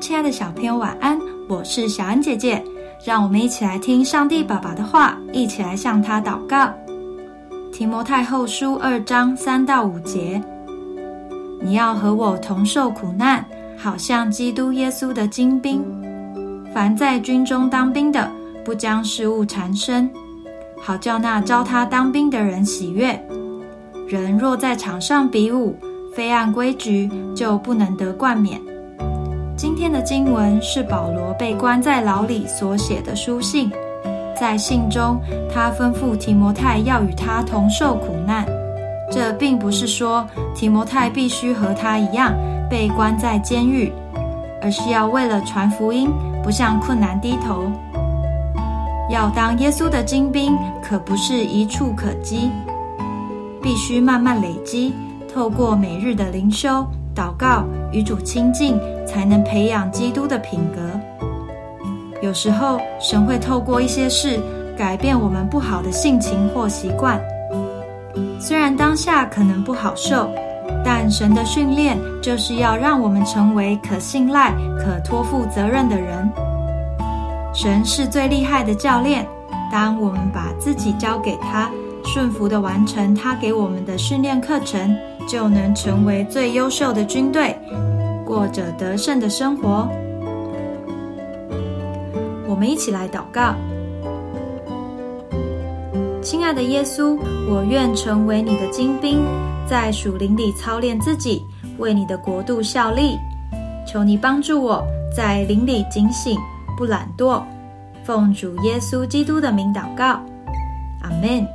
亲爱的小朋友，晚安！我是小恩姐姐，让我们一起来听上帝爸爸的话，一起来向他祷告。提摩太后书二章三到五节：你要和我同受苦难，好像基督耶稣的精兵。凡在军中当兵的，不将事物缠身，好叫那招他当兵的人喜悦。人若在场上比武，非按规矩，就不能得冠冕。今天的经文是保罗被关在牢里所写的书信，在信中，他吩咐提摩太要与他同受苦难。这并不是说提摩太必须和他一样被关在监狱，而是要为了传福音，不向困难低头。要当耶稣的精兵，可不是一触可及，必须慢慢累积，透过每日的灵修、祷告、与主亲近。才能培养基督的品格。有时候，神会透过一些事改变我们不好的性情或习惯。虽然当下可能不好受，但神的训练就是要让我们成为可信赖、可托付责任的人。神是最厉害的教练。当我们把自己交给他，顺服的完成他给我们的训练课程，就能成为最优秀的军队。过着得胜的生活，我们一起来祷告。亲爱的耶稣，我愿成为你的精兵，在属灵里操练自己，为你的国度效力。求你帮助我在灵里警醒，不懒惰。奉主耶稣基督的名祷告，阿门。